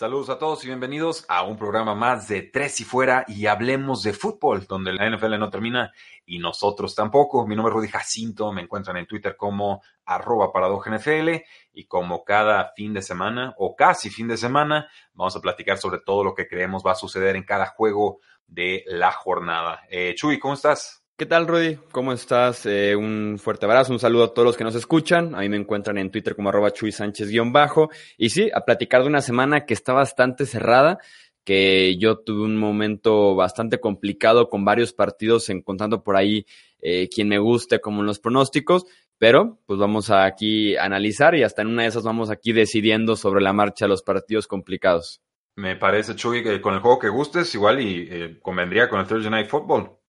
Saludos a todos y bienvenidos a un programa más de Tres y Fuera y hablemos de fútbol, donde la NFL no termina y nosotros tampoco. Mi nombre es Rudy Jacinto, me encuentran en Twitter como arroba NFL y como cada fin de semana o casi fin de semana vamos a platicar sobre todo lo que creemos va a suceder en cada juego de la jornada. Eh, Chuy, ¿cómo estás? ¿Qué tal, Rudy? ¿Cómo estás? Eh, un fuerte abrazo, un saludo a todos los que nos escuchan. A mí me encuentran en Twitter como arroba Chuy Sánchez-bajo. Y sí, a platicar de una semana que está bastante cerrada, que yo tuve un momento bastante complicado con varios partidos, encontrando por ahí eh, quien me guste como en los pronósticos. Pero, pues vamos a aquí analizar y hasta en una de esas vamos aquí decidiendo sobre la marcha los partidos complicados. Me parece, Chuy, que con el juego que gustes, igual y eh, convendría con el Thursday Night Football.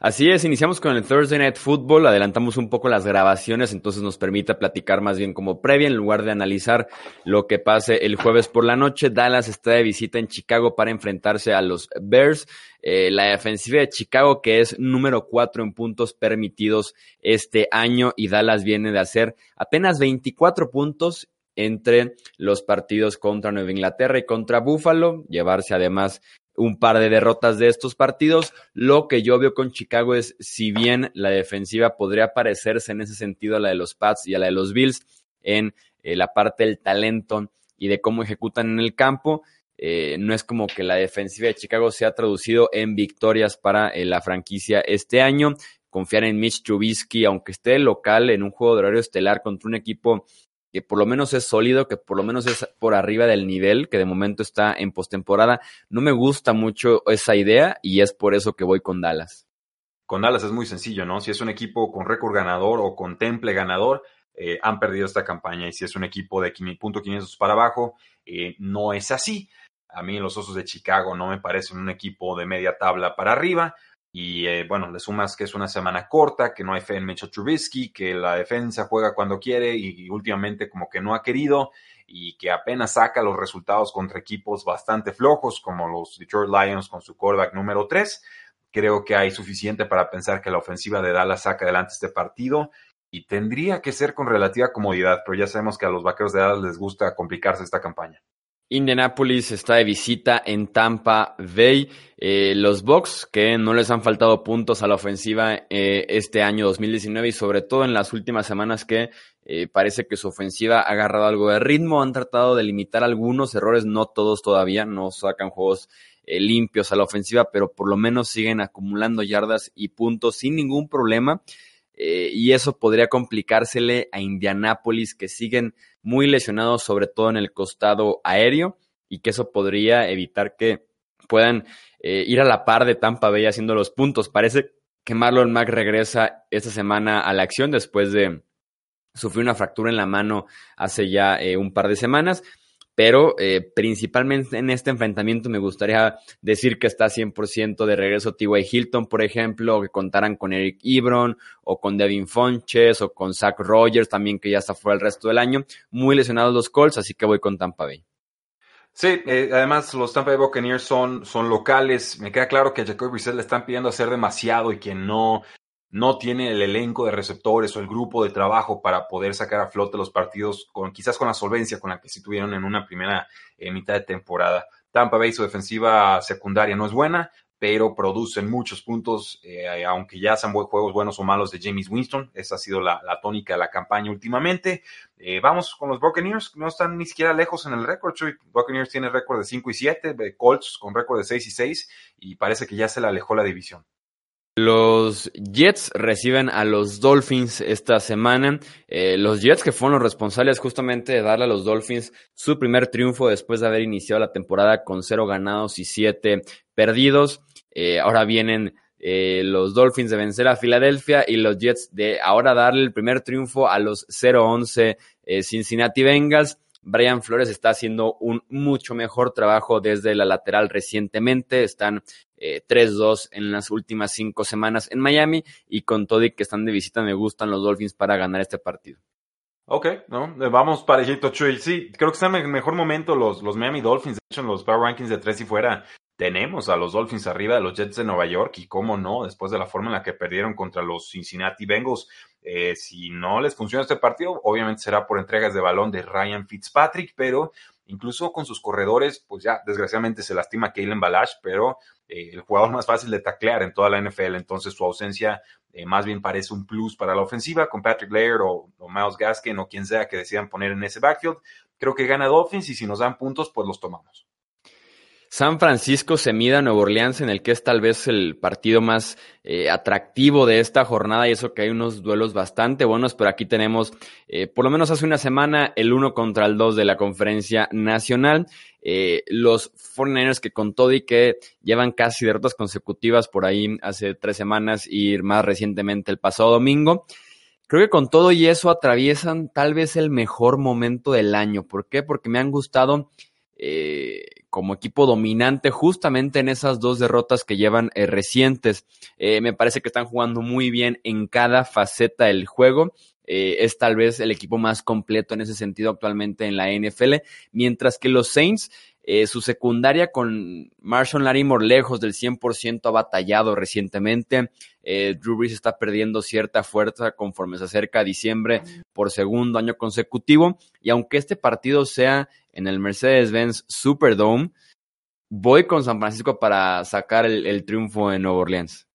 Así es, iniciamos con el Thursday Night Football, adelantamos un poco las grabaciones, entonces nos permite platicar más bien como previa en lugar de analizar lo que pase el jueves por la noche. Dallas está de visita en Chicago para enfrentarse a los Bears. Eh, la defensiva de Chicago que es número cuatro en puntos permitidos este año y Dallas viene de hacer apenas 24 puntos entre los partidos contra Nueva Inglaterra y contra Buffalo, llevarse además un par de derrotas de estos partidos. Lo que yo veo con Chicago es, si bien la defensiva podría parecerse en ese sentido a la de los Pats y a la de los Bills, en eh, la parte del talento y de cómo ejecutan en el campo, eh, no es como que la defensiva de Chicago se ha traducido en victorias para eh, la franquicia este año. Confiar en Mitch Trubisky, aunque esté local en un juego de horario estelar contra un equipo que por lo menos es sólido, que por lo menos es por arriba del nivel, que de momento está en postemporada. No me gusta mucho esa idea y es por eso que voy con Dallas. Con Dallas es muy sencillo, ¿no? Si es un equipo con récord ganador o con temple ganador, eh, han perdido esta campaña. Y si es un equipo de punto .500 para abajo, eh, no es así. A mí los Osos de Chicago no me parecen un equipo de media tabla para arriba. Y eh, bueno, le sumas que es una semana corta, que no hay fe en Mitchell Trubisky, que la defensa juega cuando quiere y, últimamente como que no ha querido y que apenas saca los resultados contra equipos bastante flojos como los Detroit Lions con su quarterback número 3. Creo que hay suficiente para pensar que la ofensiva de Dallas saca adelante este partido y tendría que ser con relativa comodidad, pero ya sabemos que a los vaqueros de Dallas les gusta complicarse esta campaña. Indianapolis está de visita en Tampa Bay. Eh, los Bucks, que no les han faltado puntos a la ofensiva eh, este año 2019 y sobre todo en las últimas semanas que eh, parece que su ofensiva ha agarrado algo de ritmo, han tratado de limitar algunos errores, no todos todavía, no sacan juegos limpios a la ofensiva, pero por lo menos siguen acumulando yardas y puntos sin ningún problema. Y eso podría complicársele a Indianápolis, que siguen muy lesionados, sobre todo en el costado aéreo, y que eso podría evitar que puedan eh, ir a la par de Tampa Bay haciendo los puntos. Parece que Marlon Mack regresa esta semana a la acción después de sufrir una fractura en la mano hace ya eh, un par de semanas pero eh, principalmente en este enfrentamiento me gustaría decir que está 100% de regreso T.Y. Hilton, por ejemplo, o que contaran con Eric Ebron, o con Devin Fonches, o con Zach Rogers también, que ya está fuera el resto del año. Muy lesionados los Colts, así que voy con Tampa Bay. Sí, eh, además los Tampa Bay Buccaneers son, locales. Me queda claro que a Jacob Brissett le están pidiendo hacer demasiado y que no, no tiene el elenco de receptores o el grupo de trabajo para poder sacar a flote los partidos con quizás con la solvencia con la que sí tuvieron en una primera eh, mitad de temporada. Tampa Bay su defensiva secundaria no es buena, pero producen muchos puntos, eh, aunque ya sean juegos buenos o malos de James Winston. Esa ha sido la, tónica de la campaña últimamente. Eh, vamos con los Buccaneers, no están ni siquiera lejos en el récord. Buccaneers tiene récord de 5 y 7, Colts con récord de 6 y 6, y parece que ya se le alejó la división. Los Jets reciben a los Dolphins esta semana. Eh, los Jets que fueron los responsables justamente de darle a los Dolphins su primer triunfo después de haber iniciado la temporada con cero ganados y siete perdidos. Eh, ahora vienen eh, los Dolphins de vencer a Filadelfia y los Jets de ahora darle el primer triunfo a los 0-11 eh, Cincinnati Bengals. Brian Flores está haciendo un mucho mejor trabajo desde la lateral recientemente. Están 3-2 en las últimas cinco semanas en Miami y con todo y que están de visita me gustan los Dolphins para ganar este partido. Ok, ¿no? Vamos parejito, Chuy. Sí, creo que están en el mejor momento los, los Miami Dolphins. De hecho, en los Power Rankings de tres y fuera tenemos a los Dolphins arriba de los Jets de Nueva York y cómo no, después de la forma en la que perdieron contra los Cincinnati Bengals. Eh, si no les funciona este partido, obviamente será por entregas de balón de Ryan Fitzpatrick, pero incluso con sus corredores, pues ya desgraciadamente se lastima Kalen Balash, pero eh, el jugador más fácil de taclear en toda la NFL, entonces su ausencia eh, más bien parece un plus para la ofensiva con Patrick Laird o, Miles Gaskin o quien sea que decidan poner en ese backfield. Creo que gana Dolphins y si nos dan puntos, pues los tomamos. San Francisco se mida a Nueva Orleans en el que es tal vez el partido más eh, atractivo de esta jornada y eso que hay unos duelos bastante buenos, pero aquí tenemos eh, por lo menos hace una semana el uno contra el dos de la conferencia nacional. Eh, los 49ers que con todo y que llevan casi derrotas consecutivas por ahí hace tres semanas y más recientemente el pasado domingo. Creo que con todo y eso atraviesan tal vez el mejor momento del año. ¿Por qué? Porque me han gustado eh, como equipo dominante justamente en esas dos derrotas que llevan eh, recientes. Eh, me parece que están jugando muy bien en cada faceta del juego. es tal vez el equipo más completo en ese sentido actualmente en la NFL, mientras que los Saints su secundaria con Marshall Larimore lejos del 100% ha batallado recientemente. Drew Brees está perdiendo cierta fuerza conforme se acerca a diciembre por segundo año consecutivo. Y aunque este partido sea en el Mercedes-Benz Superdome. Voy con San Francisco para sacar el, triunfo en Nueva Orleans.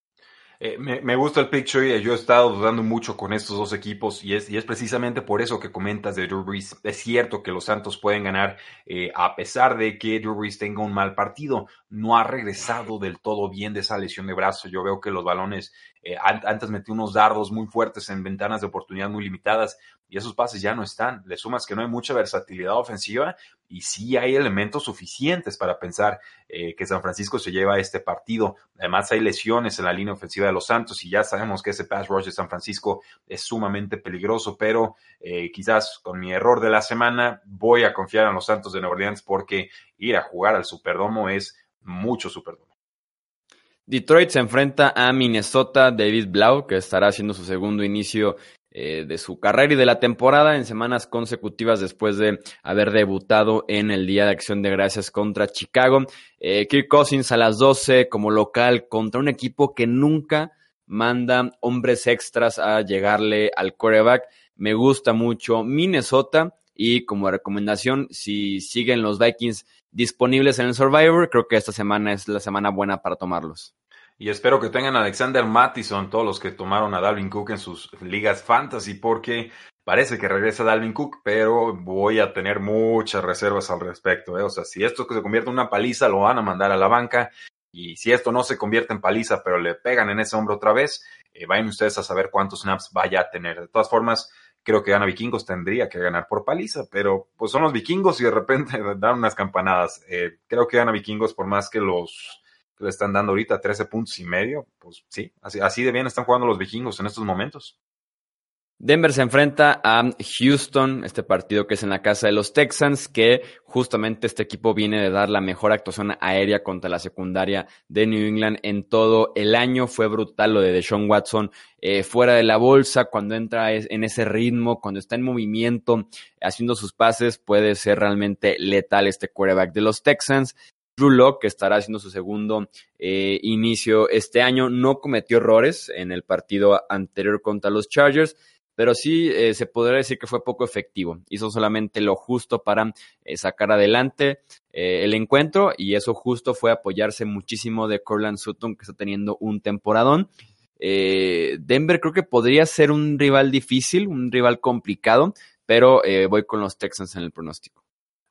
Eh, me, gusta el picture. Yo he estado dudando mucho con estos dos equipos y es, y es precisamente por eso que comentas de Drew Brees. Es cierto que los Santos pueden ganar eh, a pesar de que Drew Brees tenga un mal partido. No ha regresado del todo bien de esa lesión de brazo. Yo veo que los balones eh, antes metió unos dardos muy fuertes en ventanas de oportunidad muy limitadas y esos pases ya no están. Le sumas que no hay mucha versatilidad ofensiva y sí hay elementos suficientes para pensar eh, que San Francisco se lleva este partido. Además hay lesiones en la línea ofensiva de los Santos y ya sabemos que ese pass rush de San Francisco es sumamente peligroso, pero eh, quizás con mi error de la semana voy a confiar en los Santos de Nueva Orleans porque ir a jugar al Superdomo es mucho Superdomo. Detroit se enfrenta a Minnesota, David Blau, que estará haciendo su segundo inicio eh, de su carrera y de la temporada en semanas consecutivas después de haber debutado en el Día de Acción de Gracias contra Chicago. Eh, Kirk Cousins a las 12 como local contra un equipo que nunca manda hombres extras a llegarle al quarterback. Me gusta mucho Minnesota y como recomendación, si siguen los Vikings disponibles en el Survivor. Creo que esta semana es la semana buena para tomarlos. Y espero que tengan a Alexander Mattison, todos los que tomaron a Dalvin Cook en sus ligas fantasy, porque parece que regresa Dalvin Cook, pero voy a tener muchas reservas al respecto. ¿eh? O sea, si esto se convierte en una paliza, lo van a mandar a la banca. Y si esto no se convierte en paliza, pero le pegan en ese hombro otra vez, eh, vayan ustedes a saber cuántos snaps vaya a tener. De todas formas, creo que gana Vikingos, tendría que ganar por paliza, pero pues son los Vikingos y de repente dan unas campanadas. Eh, creo que gana Vikingos por más que los le están dando ahorita 13 puntos y medio, pues sí, así, de bien están jugando los Vikingos en estos momentos. Denver se enfrenta a Houston, este partido que es en la casa de los Texans, que justamente este equipo viene de dar la mejor actuación aérea contra la secundaria de New England en todo el año. Fue brutal lo de Deshaun Watson eh, fuera de la bolsa, cuando entra en ese ritmo, cuando está en movimiento, haciendo sus pases, puede ser realmente letal este quarterback de los Texans. Drew Locke, que estará haciendo su segundo eh, inicio este año, no cometió errores en el partido anterior contra los Chargers pero sí eh, se podría decir que fue poco efectivo. Hizo solamente lo justo para eh, sacar adelante el encuentro y eso justo fue apoyarse muchísimo de Corland Sutton que está teniendo un temporadón. Denver creo que podría ser un rival difícil, un rival complicado, pero voy con los Texans en el pronóstico.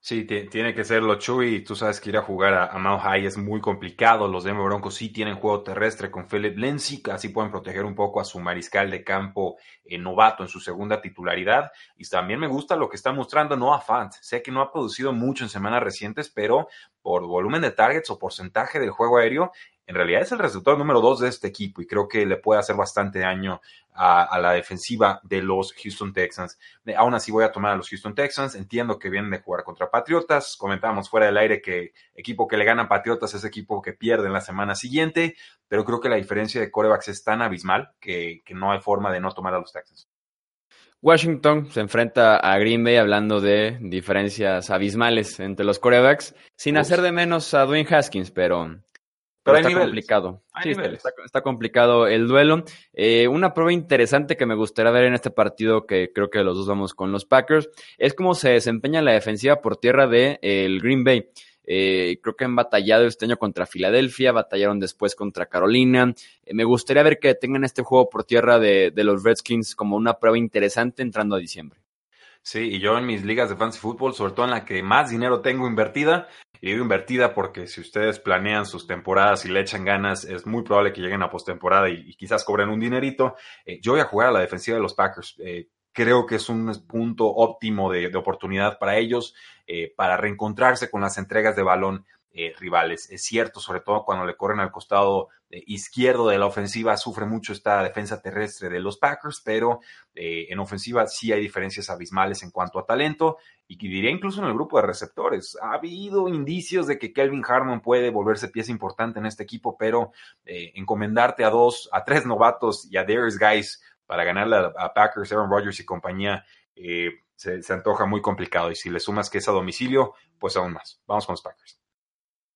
Sí, tiene que serlo, Chuy. Tú sabes que ir a jugar a, Mount High es muy complicado. Los Denver Broncos sí tienen juego terrestre con Philip Lindsay, así pueden proteger un poco a su mariscal de campo eh, novato en su segunda titularidad. Y también me gusta lo que está mostrando Noah Fant. Sé que no ha producido mucho en semanas recientes, pero por volumen de targets o porcentaje del juego aéreo, en realidad es el receptor número dos de este equipo y creo que le puede hacer bastante daño a, la defensiva de los Houston Texans. Aún así voy a tomar a los Houston Texans. Entiendo que vienen de jugar contra Patriotas. Comentábamos fuera del aire que equipo que le gana a Patriotas es equipo que pierde en la semana siguiente, pero creo que la diferencia de corebacks es tan abismal que, que no hay forma de no tomar a los Texans. Washington se enfrenta a Green Bay hablando de diferencias abismales entre los corebacks, sin hacer de menos a Dwayne Haskins, pero, pero, está complicado. Sí, está, complicado el duelo. Eh, una prueba interesante que me gustaría ver en este partido, que creo que los dos vamos con los Packers, es cómo se desempeña la defensiva por tierra de el Green Bay. Eh, creo que han batallado este año contra Filadelfia, batallaron después contra Carolina. Eh, me gustaría ver que tengan este juego por tierra de, los Redskins como una prueba interesante entrando a diciembre. Sí, y yo en mis ligas de fantasy fútbol, sobre todo en la que más dinero tengo invertida, y digo invertida porque si ustedes planean sus temporadas y le echan ganas, es muy probable que lleguen a postemporada y, y quizás cobren un dinerito. Eh, yo voy a jugar a la defensiva de los Packers creo que es un punto óptimo de, oportunidad para ellos eh, para reencontrarse con las entregas de balón eh, rivales. Es cierto, sobre todo cuando le corren al costado eh, izquierdo de la ofensiva, sufre mucho esta defensa terrestre de los Packers, pero en ofensiva sí hay diferencias abismales en cuanto a talento y diría incluso en el grupo de receptores. Ha habido indicios de que Kelvin Harmon puede volverse pieza importante en este equipo, pero encomendarte a dos, a tres novatos y a Darius Guys para ganarle a, Packers, Aaron Rodgers y compañía, eh, se, se, antoja muy complicado. Y si le sumas que es a domicilio, pues aún más. Vamos con los Packers.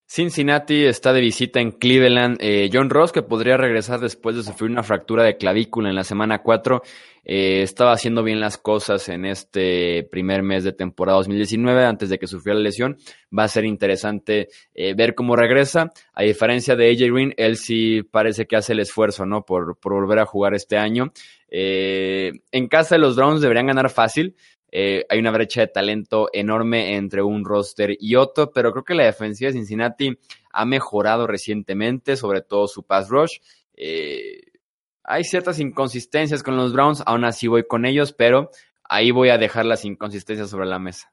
Cincinnati está de visita en Cleveland. Eh, John Ross, que podría regresar después de sufrir una fractura de clavícula en la semana 4, eh, estaba haciendo bien las cosas en este primer mes de temporada 2019 antes de que sufriera la lesión. Va a ser interesante eh, ver cómo regresa. A diferencia de AJ Green, él sí parece que hace el esfuerzo, ¿no? Por, volver a jugar este año. en casa de los Browns deberían ganar fácil. Eh, hay una brecha de talento enorme entre un roster y otro, pero creo que la defensiva de Cincinnati ha mejorado recientemente, sobre todo su pass rush. Eh, hay ciertas inconsistencias con los Browns, aún así voy con ellos, pero ahí voy a dejar las inconsistencias sobre la mesa.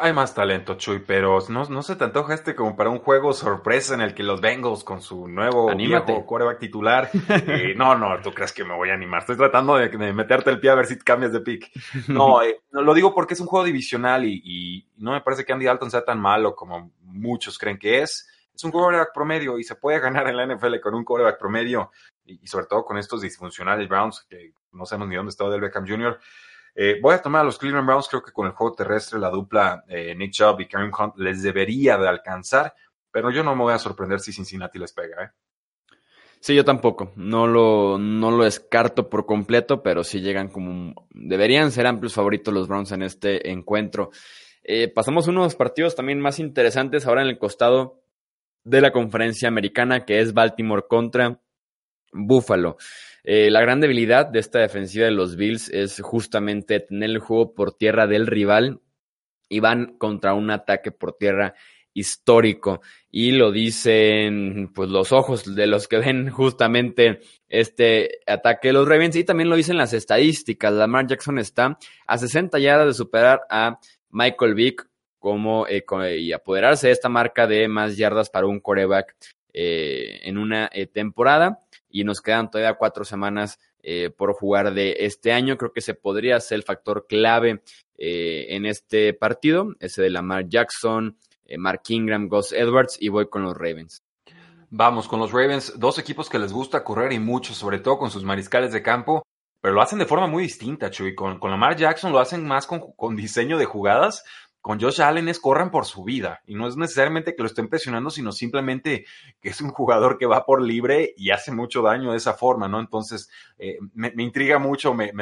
Hay más talento, Chuy, pero no, no se te antoja este como para un juego sorpresa en el que los Bengals con su nuevo viejo quarterback titular. Eh, no, no, tú crees que me voy a animar. Estoy tratando de, meterte el pie a ver si cambias de pick. No, eh, lo digo porque es un juego divisional y, no me parece que Andy Dalton sea tan malo como muchos creen que es. Es un quarterback promedio y se puede ganar en la NFL con un quarterback promedio y, sobre todo con estos disfuncionales Browns que no sabemos ni dónde está Del Beckham Jr. Eh, voy a tomar a los Cleveland Browns. Creo que con el juego terrestre, la dupla eh, Nick Chubb y Kareem Hunt les debería de alcanzar, pero yo no me voy a sorprender si Cincinnati les pega. ¿eh? Sí, yo tampoco. No lo, no lo descarto por completo, pero sí llegan como. Deberían ser amplios favoritos los Browns en este encuentro. Eh, pasamos unos partidos también más interesantes ahora en el costado de la conferencia americana, que es Baltimore contra Buffalo. Eh, la gran debilidad de esta defensiva de los Bills es justamente tener el juego por tierra del rival y van contra un ataque por tierra histórico y lo dicen pues los ojos de los que ven justamente este ataque de los Ravens y también lo dicen las estadísticas. Lamar Jackson está a 60 yardas de superar a Michael Vick como eh, y apoderarse de esta marca de más yardas para un coreback eh, en una temporada y nos quedan todavía cuatro semanas eh, por jugar de este año. Creo que se podría ser el factor clave eh, en este partido, ese de Lamar Jackson, eh, Mark Ingram, Gus Edwards y voy con los Ravens. Vamos con los Ravens, dos equipos que les gusta correr y mucho, sobre todo con sus mariscales de campo, pero lo hacen de forma muy distinta, Chuy. Con, con Lamar Jackson lo hacen más con, con diseño de jugadas, con Josh Allen es corran por su vida y no es necesariamente que lo estén presionando, sino simplemente que es un jugador que va por libre y hace mucho daño de esa forma, ¿no? Entonces, eh, me, intriga mucho, me,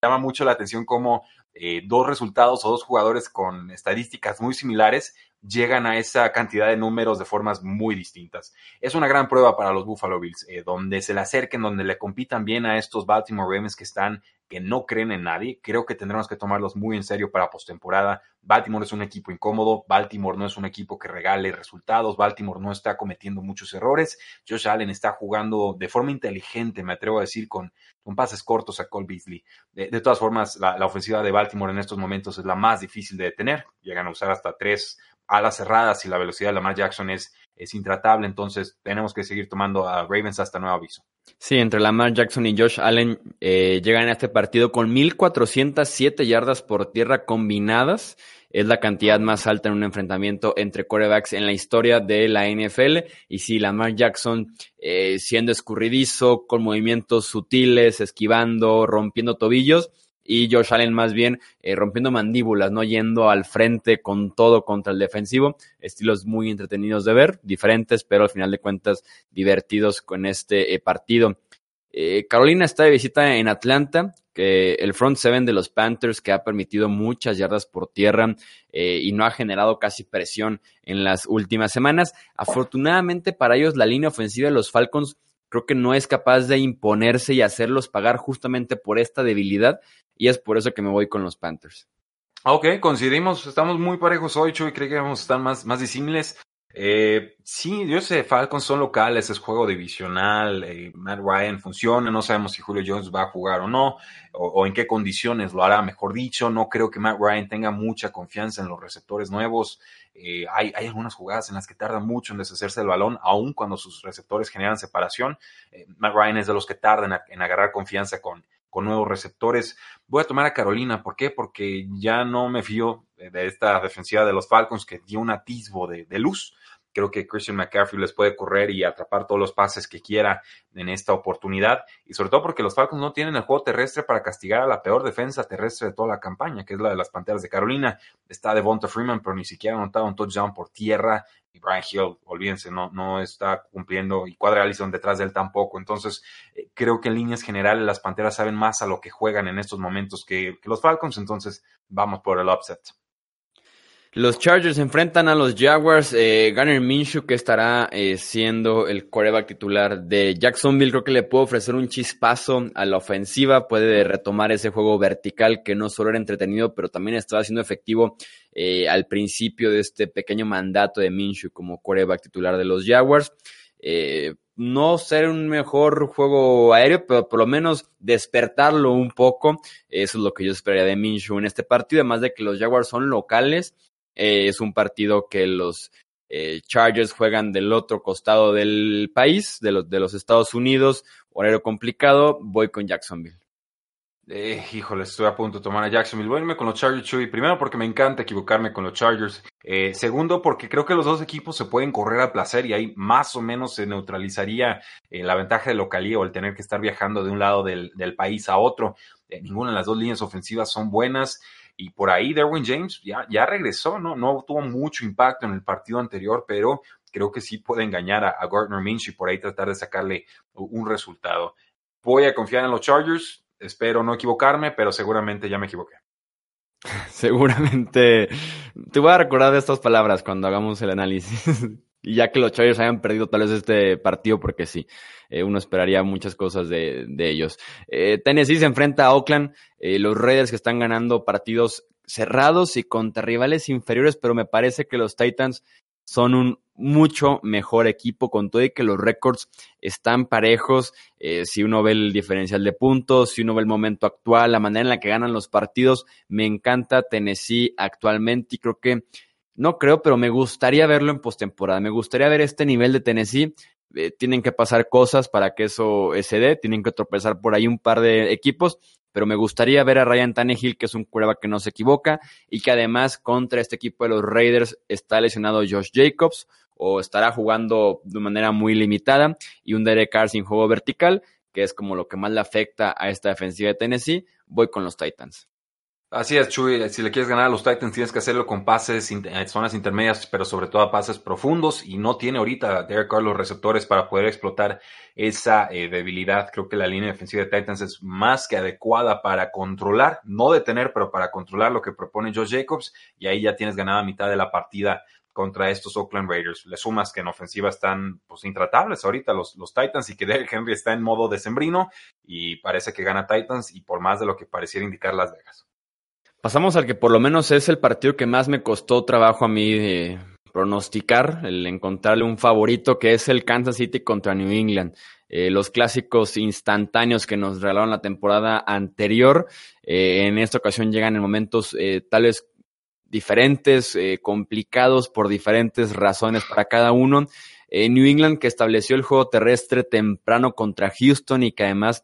llama mucho la atención cómo eh, dos resultados o dos jugadores con estadísticas muy similares llegan a esa cantidad de números de formas muy distintas. Es una gran prueba para los Buffalo Bills, eh, donde se le acerquen, donde le compitan bien a estos Baltimore Ravens que están que no creen en nadie. Creo que tendremos que tomarlos muy en serio para postemporada. Baltimore es un equipo incómodo, Baltimore no es un equipo que regale resultados, Baltimore no está cometiendo muchos errores. Josh Allen está jugando de forma inteligente, me atrevo a decir, con, con pases cortos a Cole Beasley. De, todas formas, la, la ofensiva de Baltimore en estos momentos es la más difícil de detener. Llegan a usar hasta tres alas cerradas y la velocidad de Lamar Jackson es es intratable, entonces tenemos que seguir tomando a Ravens hasta nuevo aviso. Sí, entre Lamar Jackson y Josh Allen eh, llegan a este partido con 1.407 yardas por tierra combinadas. Es la cantidad más alta en un enfrentamiento entre quarterbacks en la historia de la NFL. Y sí, Lamar Jackson eh, siendo escurridizo, con movimientos sutiles, esquivando, rompiendo tobillos y Josh Allen más bien eh, rompiendo mandíbulas, no yendo al frente con todo contra el defensivo. Estilos muy entretenidos de ver, diferentes, pero al final de cuentas divertidos con este eh, partido. Eh, Carolina está de visita en Atlanta, que el front seven de los Panthers que ha permitido muchas yardas por tierra y no ha generado casi presión en las últimas semanas. Afortunadamente para ellos la línea ofensiva de los Falcons creo que no es capaz de imponerse y hacerlos pagar justamente por esta debilidad y es por eso que me voy con los Panthers. Ok, coincidimos, estamos muy parejos hoy, Chuy, creo que vamos a estar más, más disímiles. Eh, sí, yo sé, Falcons son locales, es juego divisional, eh, Matt Ryan funciona, no sabemos si Julio Jones va a jugar o no, o, en qué condiciones lo hará, mejor dicho, no creo que Matt Ryan tenga mucha confianza en los receptores nuevos, eh, hay, hay, algunas jugadas en las que tarda mucho en deshacerse del balón, aun cuando sus receptores generan separación, Matt Ryan es de los que tardan en agarrar confianza con, con nuevos receptores. Voy a tomar a Carolina, ¿por qué? Porque ya no me fío de esta defensiva de los Falcons que dio un atisbo de, luz. Creo que Christian McCaffrey les puede correr y atrapar todos los pases que quiera en esta oportunidad. Y sobre todo porque los Falcons no tienen el juego terrestre para castigar a la peor defensa terrestre de toda la campaña, que es la de las Panteras de Carolina. Está Devonta Freeman, pero ni siquiera ha anotado un touchdown por tierra y Brian Hill, olvídense, no, no está cumpliendo y Cuadra Allison detrás de él tampoco. Entonces, eh, creo que en líneas generales las Panteras saben más a lo que juegan en estos momentos que, que los Falcons, entonces vamos por el upset. Los Chargers enfrentan a los Jaguars. Eh, Garner Minshew, que estará eh, siendo el quarterback titular de Jacksonville, creo que le puede ofrecer un chispazo a la ofensiva. Puede retomar ese juego vertical que no solo era entretenido, pero también estaba siendo efectivo eh, al principio de este pequeño mandato de Minshew como quarterback titular de los Jaguars. Eh, no ser un mejor juego aéreo, pero por lo menos despertarlo un poco. Eso es lo que yo esperaría de Minshew en este partido. Además de que los Jaguars son locales eh, es un partido que los eh, Chargers juegan del otro costado del país, de los, de los Estados Unidos, horario complicado, voy con Jacksonville. Eh, híjole, estoy a punto de tomar a Jacksonville. Voy a irme con los Chargers, Chuy. Primero porque me encanta equivocarme con los Chargers. Eh, segundo porque creo que los dos equipos se pueden correr a placer y ahí más o menos se neutralizaría la ventaja de localía o el tener que estar viajando de un lado del, del país a otro. ninguna de las dos líneas ofensivas son buenas. Y por ahí Derwin James ya, ya regresó, ¿no? No tuvo mucho impacto en el partido anterior, pero creo que sí puede engañar a, Gardner Minshew y por ahí tratar de sacarle un resultado. Voy a confiar en los Chargers, espero no equivocarme, pero seguramente ya me equivoqué. Seguramente te voy a recordar estas palabras cuando hagamos el análisis. y ya que los Chargers hayan perdido tal vez este partido, porque sí, eh, uno esperaría muchas cosas de, ellos. Eh, Tennessee se enfrenta a Oakland, eh, los Raiders que están ganando partidos cerrados y contra rivales inferiores, pero me parece que los Titans son un mucho mejor equipo con todo y que los récords están parejos. si uno ve el diferencial de puntos, si uno ve el momento actual, la manera en la que ganan los partidos, me encanta Tennessee actualmente y creo que no creo, pero me gustaría verlo en postemporada. Me gustaría ver este nivel de Tennessee. Eh, tienen que pasar cosas para que eso se dé. Tienen que tropezar por ahí un par de equipos. Pero me gustaría ver a Ryan Tannehill, que es un cueva que no se equivoca. Y que además contra este equipo de los Raiders está lesionado Josh Jacobs. O estará jugando de manera muy limitada. Y un Derek Carr sin juego vertical, que es como lo que más le afecta a esta defensiva de Tennessee. Voy con los Titans. Así es, Chuy. Si le quieres ganar a los Titans, tienes que hacerlo con pases eh, zonas intermedias, pero sobre todo a pases profundos. Y no tiene ahorita Derek Carr los receptores para poder explotar esa eh, debilidad. Creo que la línea defensiva de Titans es más que adecuada para controlar, no detener, pero para controlar lo que propone Josh Jacobs. Y ahí ya tienes ganada mitad de la partida contra estos Oakland Raiders. Le sumas que en ofensiva están pues intratables ahorita los, los Titans y que Derek Henry está en modo decembrino y parece que gana Titans y por más de lo que pareciera indicar Las Vegas. Pasamos al que por lo menos es el partido que más me costó trabajo a mí de pronosticar, el encontrarle un favorito que es el Kansas City contra New England. Eh, los clásicos instantáneos que nos regalaron la temporada anterior, eh, en esta ocasión llegan en momentos eh, diferentes, eh, complicados por diferentes razones para cada uno. New England que estableció el juego terrestre temprano contra Houston y que además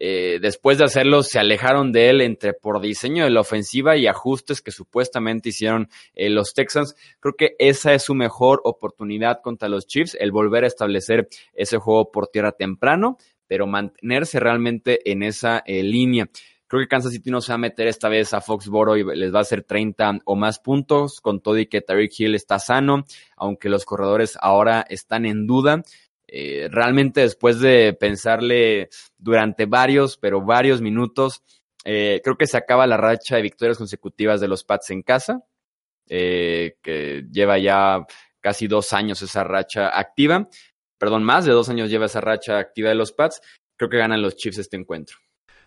eh, después de hacerlo, se alejaron de él entre por diseño de la ofensiva y ajustes que supuestamente hicieron eh, los Texans. Creo que esa es su mejor oportunidad contra los Chiefs, el volver a establecer ese juego por tierra temprano, pero mantenerse realmente en esa eh, línea. Creo que Kansas City no se va a meter esta vez a Foxboro y les va a hacer 30 o más puntos, con todo y que Tariq Hill está sano, aunque los corredores ahora están en duda. Eh, realmente después de pensarle durante varios, pero varios minutos, eh, creo que se acaba la racha de victorias consecutivas de los Pats en casa, eh, que lleva ya casi dos años esa racha activa. Perdón, más de dos años lleva esa racha activa de los Pats. Creo que ganan los Chiefs este encuentro.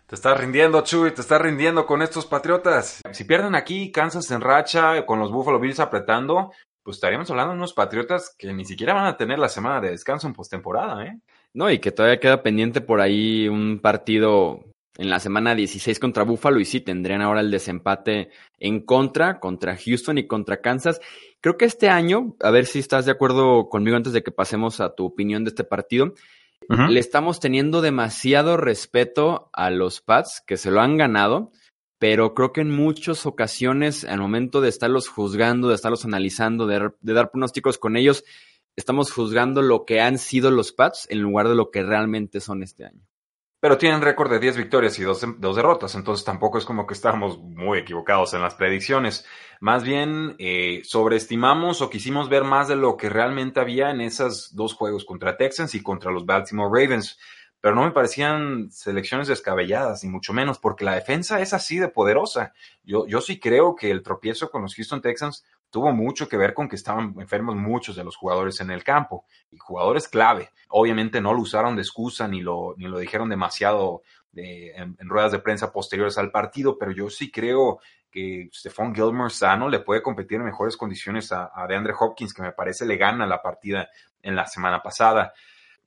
Te estás rindiendo, Chuy, te estás rindiendo con estos Patriotas. Si pierden aquí, Kansas en racha, con los Buffalo Bills apretando, pues estaríamos hablando de unos Patriotas que ni siquiera van a tener la semana de descanso en postemporada, ¿eh? No, y que todavía queda pendiente por ahí un partido en la semana 16 contra Buffalo y sí, tendrían ahora el desempate en contra, contra Houston y contra Kansas. Creo que este año, a ver si estás de acuerdo conmigo antes de que pasemos a tu opinión de este partido, le estamos teniendo demasiado respeto a los Pats, que se lo han ganado, pero creo que en muchas ocasiones, al momento de estarlos juzgando, de estarlos analizando, de, dar pronósticos con ellos, estamos juzgando lo que han sido los Pats en lugar de lo que realmente son este año. Pero tienen récord de 10 victorias y 2, derrotas, entonces tampoco es como que estamos muy equivocados en las predicciones. Más bien, eh, sobreestimamos o quisimos ver más de lo que realmente había en esos dos juegos contra Texans y contra los Baltimore Ravens pero no me parecían selecciones descabelladas, ni mucho menos, porque la defensa es así de poderosa. Yo, yo sí creo que el tropiezo con los Houston Texans tuvo mucho que ver con que estaban enfermos muchos de los jugadores en el campo, y jugadores clave. Obviamente no lo usaron de excusa ni lo, ni lo dijeron demasiado en, ruedas de prensa posteriores al partido, pero yo sí creo que Stephon Gilmore sano le puede competir en mejores condiciones a, a DeAndre Hopkins, que me parece le gana la partida en la semana pasada.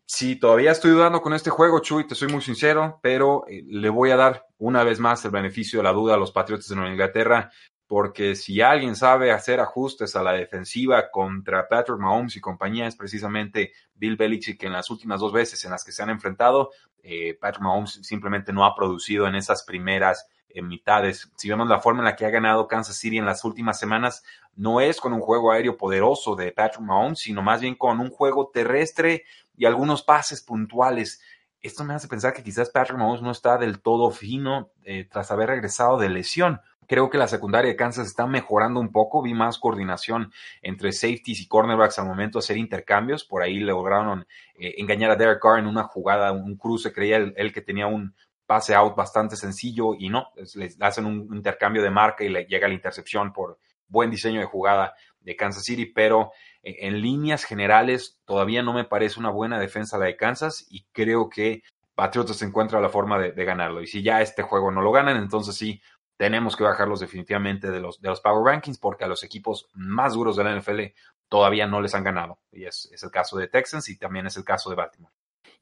Sí, todavía estoy dudando con este juego, Chuy, te soy muy sincero, pero eh, le voy a dar una vez más el beneficio de la duda a los Patriotas de Nueva Inglaterra, porque si alguien sabe hacer ajustes a la defensiva contra Patrick Mahomes y compañía es precisamente Bill Belichick, que en las últimas dos veces en las que se han enfrentado, eh, Patrick Mahomes simplemente no ha producido en esas primeras en mitades. Si vemos la forma en la que ha ganado Kansas City en las últimas semanas, no es con un juego aéreo poderoso de Patrick Mahomes, sino más bien con un juego terrestre y algunos pases puntuales. Esto me hace pensar que quizás Patrick Mahomes no está del todo fino eh, tras haber regresado de lesión. Creo que la secundaria de Kansas está mejorando un poco. Vi más coordinación entre safeties y cornerbacks al momento de hacer intercambios. Por ahí lograron eh, engañar a Derek Carr en una jugada, un cruce. Creía él que tenía un, pase out bastante sencillo y no, les hacen un intercambio de marca y le llega la intercepción por buen diseño de jugada de Kansas City, pero eh, en líneas generales todavía no me parece una buena defensa la de Kansas y creo que Patriotas encuentra la forma de, ganarlo. Y si ya este juego no lo ganan, entonces sí, tenemos que bajarlos definitivamente de los, de los Power Rankings porque a los equipos más duros de la NFL todavía no les han ganado. Y es, es el caso de Texans y también es el caso de Baltimore.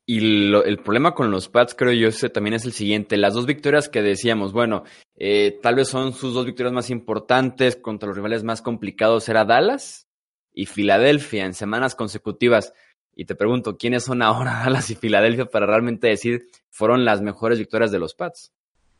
Y el problema con los Pats, creo yo, ese también es el siguiente. Las dos victorias que decíamos, bueno, eh, tal vez son sus dos victorias más importantes contra los rivales más complicados, era Dallas y Filadelfia en semanas consecutivas. Y te pregunto, ¿quiénes son ahora Dallas y Filadelfia para realmente decir fueron las mejores victorias de los Pats?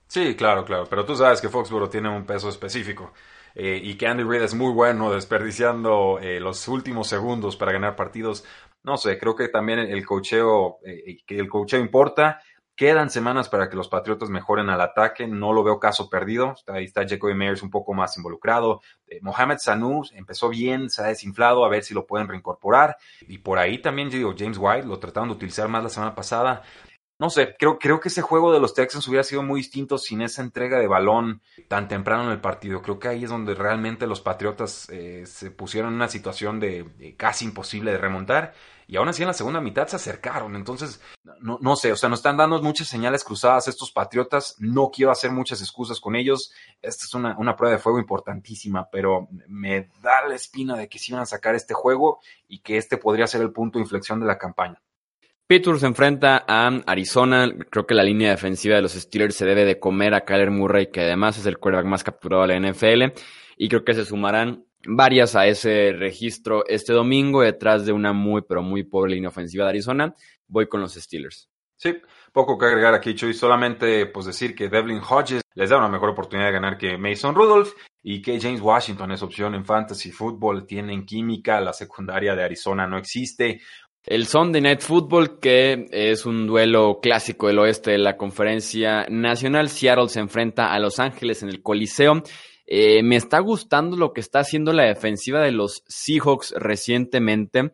Sí, claro, claro, pero tú sabes que Foxborough tiene un peso específico. Eh, y que Andy Reid es muy bueno desperdiciando eh, los últimos segundos para ganar partidos no sé, creo que también el cocheo, eh, que el cocheo importa. Quedan semanas para que los Patriotas mejoren al ataque, no lo veo caso perdido. Ahí está Jacoby Meyers un poco más involucrado. Eh, Mohamed Sanu empezó bien, se ha desinflado, a ver si lo pueden reincorporar. Y por ahí también, digo, James White lo trataron de utilizar más la semana pasada no sé, creo, creo que ese juego de los Texans hubiera sido muy distinto sin esa entrega de balón tan temprano en el partido. Creo que ahí es donde realmente los Patriotas eh, se pusieron en una situación de, casi imposible de remontar. Y aún así en la segunda mitad se acercaron. Entonces, no, no sé, o sea, nos están dando muchas señales cruzadas estos Patriotas. No quiero hacer muchas excusas con ellos. Esta es una, una prueba de fuego importantísima, pero me da la espina de que sí van a sacar este juego y que este podría ser el punto de inflexión de la campaña. Pittsburgh se enfrenta a Arizona. Creo que la línea defensiva de los Steelers se debe de comer a Kyler Murray, que además es el quarterback más capturado de la NFL. y creo que se sumarán varias a ese registro este domingo detrás de una muy, pero muy pobre línea ofensiva de Arizona. Voy con los Steelers. Sí, poco que agregar aquí, Chuy. Solamente pues decir que Devlin Hodges les da una mejor oportunidad de ganar que Mason Rudolph y que James Washington es opción en fantasy football. Tienen química, la secundaria de Arizona no existe. El Sunday Night Football, que es un duelo clásico del oeste de la conferencia nacional. Seattle se enfrenta a Los Ángeles en el Coliseo. Eh, me está gustando lo que está haciendo la defensiva de los Seahawks recientemente,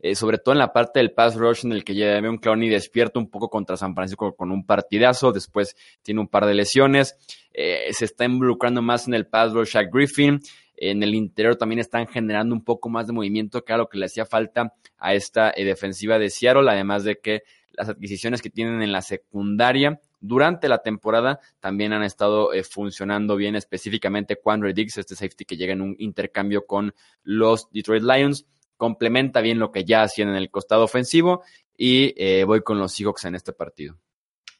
eh, sobre todo en la parte del pass rush en el que un Clowney despierta un poco contra San Francisco con un partidazo, después tiene un par de lesiones, eh, se está involucrando más en el pass rush a Griffin, en el interior también están generando un poco más de movimiento, que era lo que le hacía falta a esta eh, defensiva de Seattle, además de que las adquisiciones que tienen en la secundaria durante la temporada también han estado eh, funcionando bien, específicamente Quandre Diggs, este safety que llega en un intercambio con los Detroit Lions, complementa bien lo que ya hacían en el costado ofensivo y eh, voy con los Seahawks en este partido.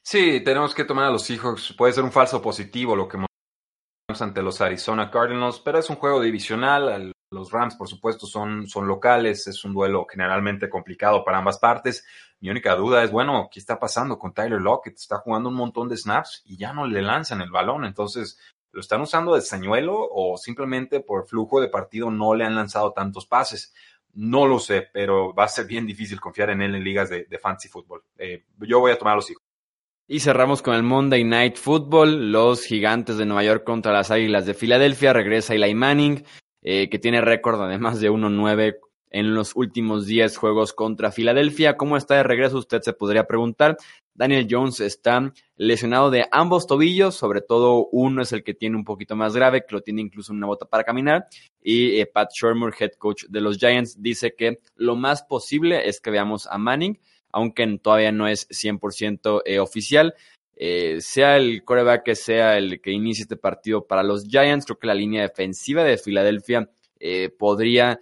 Sí, tenemos que tomar a los Seahawks. Puede ser un falso positivo lo que ante los Arizona Cardinals, pero es un juego divisional. Los Rams, por supuesto, son, son locales, es un duelo generalmente complicado para ambas partes. Mi única duda es, bueno, ¿qué está pasando con Tyler Lockett? Está jugando un montón de snaps y ya no le lanzan el balón, entonces, ¿lo están usando de señuelo o simplemente por flujo de partido no le han lanzado tantos pases? No lo sé, pero va a ser bien difícil confiar en él en ligas de, fantasy fútbol. Eh, yo voy a tomar los hijos. Y cerramos con el Monday Night Football, los gigantes de Nueva York contra las Águilas de Filadelfia, regresa Eli Manning, eh, que tiene récord además de 1-9 en los últimos 10 juegos contra Filadelfia. ¿Cómo está de regreso? Usted se podría preguntar. Daniel Jones está lesionado de ambos tobillos, sobre todo uno es el que tiene un poquito más grave, que lo tiene incluso una bota para caminar. Y eh, Pat Shermer, head coach de los Giants, dice que lo más posible es que veamos a Manning aunque todavía no es 100% eh, oficial. Eh, sea el coreback que sea el que inicie este partido para los Giants, creo que la línea defensiva de Filadelfia eh, podría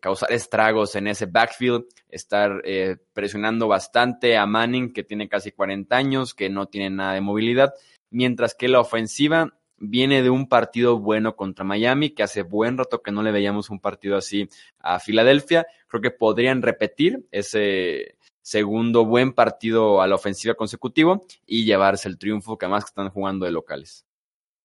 causar estragos en ese backfield, estar presionando bastante a Manning, que tiene casi 40 años, que no tiene nada de movilidad, mientras que la ofensiva viene de un partido bueno contra Miami, que hace buen rato que no le veíamos un partido así a Filadelfia. Creo que podrían repetir ese, segundo buen partido a la ofensiva consecutivo y llevarse el triunfo que además están jugando de locales.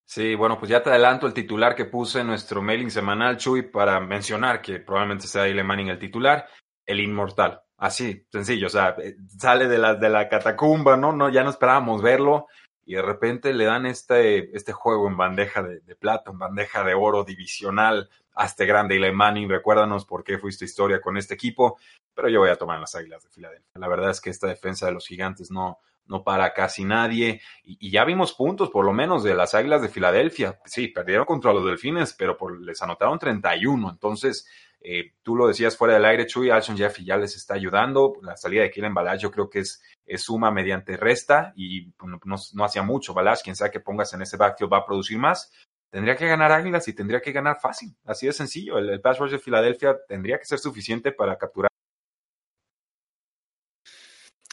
Sí, bueno, pues ya te adelanto el titular que puse en nuestro mailing semanal, Chuy, para mencionar que probablemente sea Ile Manning el titular, el inmortal. Así, sencillo, o sea, eh, sale de la, de la catacumba, ¿no? no Ya no esperábamos verlo y de repente le dan este, este juego en bandeja de, plata, en bandeja de oro divisional, hasta grande Eli Manning, recuérdanos por qué fuiste historia con este equipo, pero yo voy a tomar las Águilas de Filadelfia. La verdad es que esta defensa de los gigantes no, no para casi nadie y, ya vimos puntos por lo menos de las Águilas de Filadelfia. Sí, perdieron contra los Delfines, pero por, les anotaron 31, entonces eh, tú lo decías fuera del aire, Chuy, Alshon Jeffy ya les está ayudando. La salida de Kellen Balaz yo creo que es suma mediante resta y no, no, hacía mucho. Balaz, quien sea que pongas en ese backfield va a producir más tendría que ganar Águilas y tendría que ganar fácil. Así de sencillo. El, pass rush de Filadelfia tendría que ser suficiente para capturar.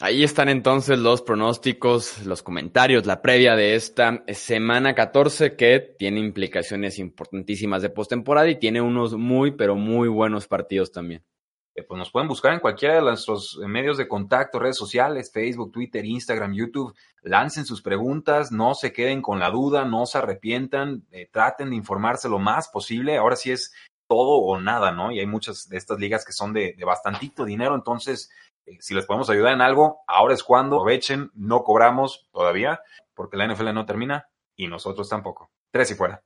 Ahí están entonces los pronósticos, los comentarios, la previa de esta semana 14 que tiene implicaciones importantísimas de postemporada y tiene unos muy, pero muy buenos partidos también. Eh, pues nos pueden buscar en cualquiera de nuestros eh, medios de contacto, redes sociales, Facebook, Twitter, Instagram, YouTube. Lancen sus preguntas, no se queden con la duda, no se arrepientan, eh, traten de informarse lo más posible. Ahora sí es todo o nada, ¿no? Y hay muchas de estas ligas que son de, de bastantito dinero, entonces si les podemos ayudar en algo, ahora es cuando aprovechen, no cobramos todavía, porque la NFL no termina y nosotros tampoco. Tres y fuera.